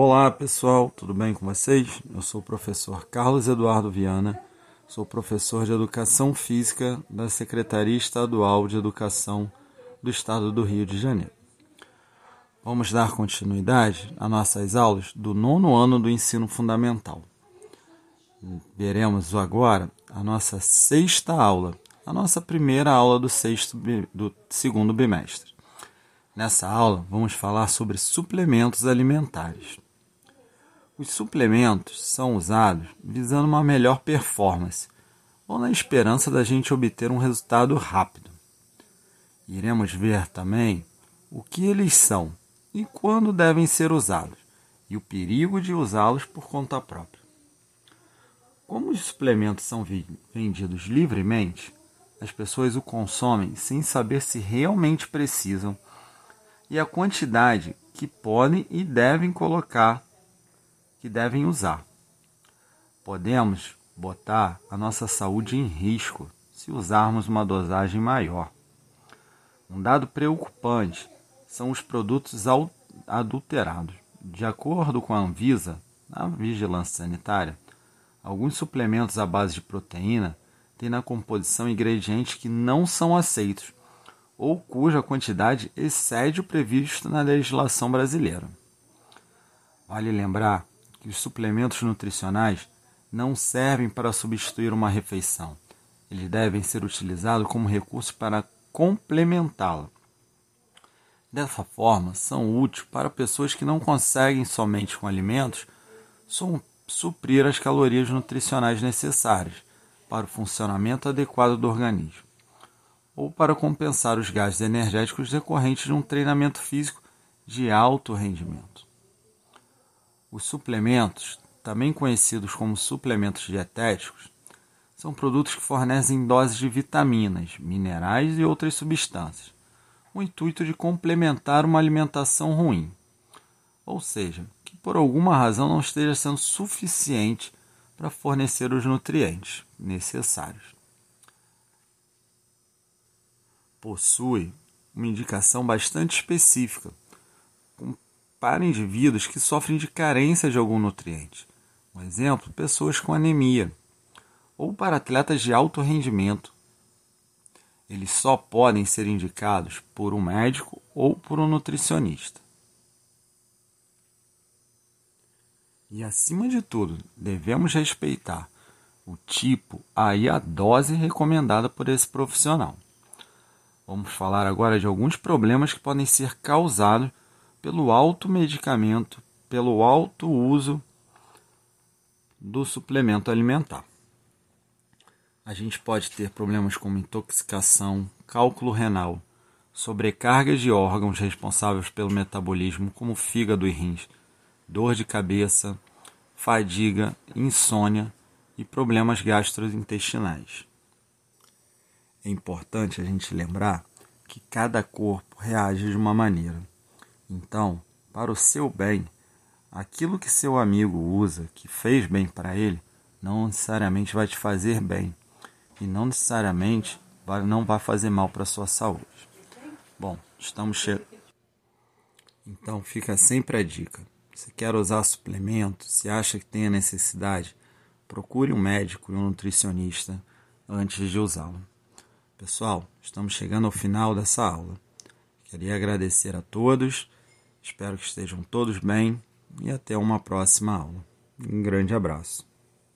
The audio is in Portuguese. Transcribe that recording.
Olá pessoal, tudo bem com vocês? Eu sou o professor Carlos Eduardo Viana, sou professor de Educação Física da Secretaria Estadual de Educação do Estado do Rio de Janeiro. Vamos dar continuidade às nossas aulas do nono ano do ensino fundamental. Veremos agora a nossa sexta aula, a nossa primeira aula do, sexto, do segundo bimestre. Nessa aula, vamos falar sobre suplementos alimentares. Os suplementos são usados visando uma melhor performance ou na esperança da gente obter um resultado rápido. Iremos ver também o que eles são e quando devem ser usados e o perigo de usá-los por conta própria. Como os suplementos são vendidos livremente, as pessoas o consomem sem saber se realmente precisam e a quantidade que podem e devem colocar, que devem usar. Podemos botar a nossa saúde em risco se usarmos uma dosagem maior. Um dado preocupante são os produtos adulterados. De acordo com a Anvisa, a Vigilância Sanitária, alguns suplementos à base de proteína têm na composição ingredientes que não são aceitos ou cuja quantidade excede o previsto na legislação brasileira. Vale lembrar que os suplementos nutricionais não servem para substituir uma refeição. Eles devem ser utilizados como recurso para complementá-la. Dessa forma, são úteis para pessoas que não conseguem somente com alimentos suprir as calorias nutricionais necessárias para o funcionamento adequado do organismo ou para compensar os gastos energéticos decorrentes de um treinamento físico de alto rendimento. Os suplementos, também conhecidos como suplementos dietéticos, são produtos que fornecem doses de vitaminas, minerais e outras substâncias, com o intuito de complementar uma alimentação ruim, ou seja, que por alguma razão não esteja sendo suficiente para fornecer os nutrientes necessários. Possui uma indicação bastante específica para indivíduos que sofrem de carência de algum nutriente. Um exemplo, pessoas com anemia ou para atletas de alto rendimento. Eles só podem ser indicados por um médico ou por um nutricionista. E acima de tudo, devemos respeitar o tipo e a dose recomendada por esse profissional. Vamos falar agora de alguns problemas que podem ser causados pelo alto medicamento, pelo alto uso do suplemento alimentar. A gente pode ter problemas como intoxicação, cálculo renal, sobrecarga de órgãos responsáveis pelo metabolismo, como fígado e rins, dor de cabeça, fadiga, insônia e problemas gastrointestinais. É importante a gente lembrar que cada corpo reage de uma maneira. Então, para o seu bem, aquilo que seu amigo usa, que fez bem para ele, não necessariamente vai te fazer bem e não necessariamente vai, não vai fazer mal para a sua saúde. Bom, estamos chegando. Então fica sempre a dica. Se quer usar suplemento, se acha que tem a necessidade, procure um médico e um nutricionista antes de usá-lo. Pessoal, estamos chegando ao final dessa aula. Queria agradecer a todos, espero que estejam todos bem e até uma próxima aula. Um grande abraço.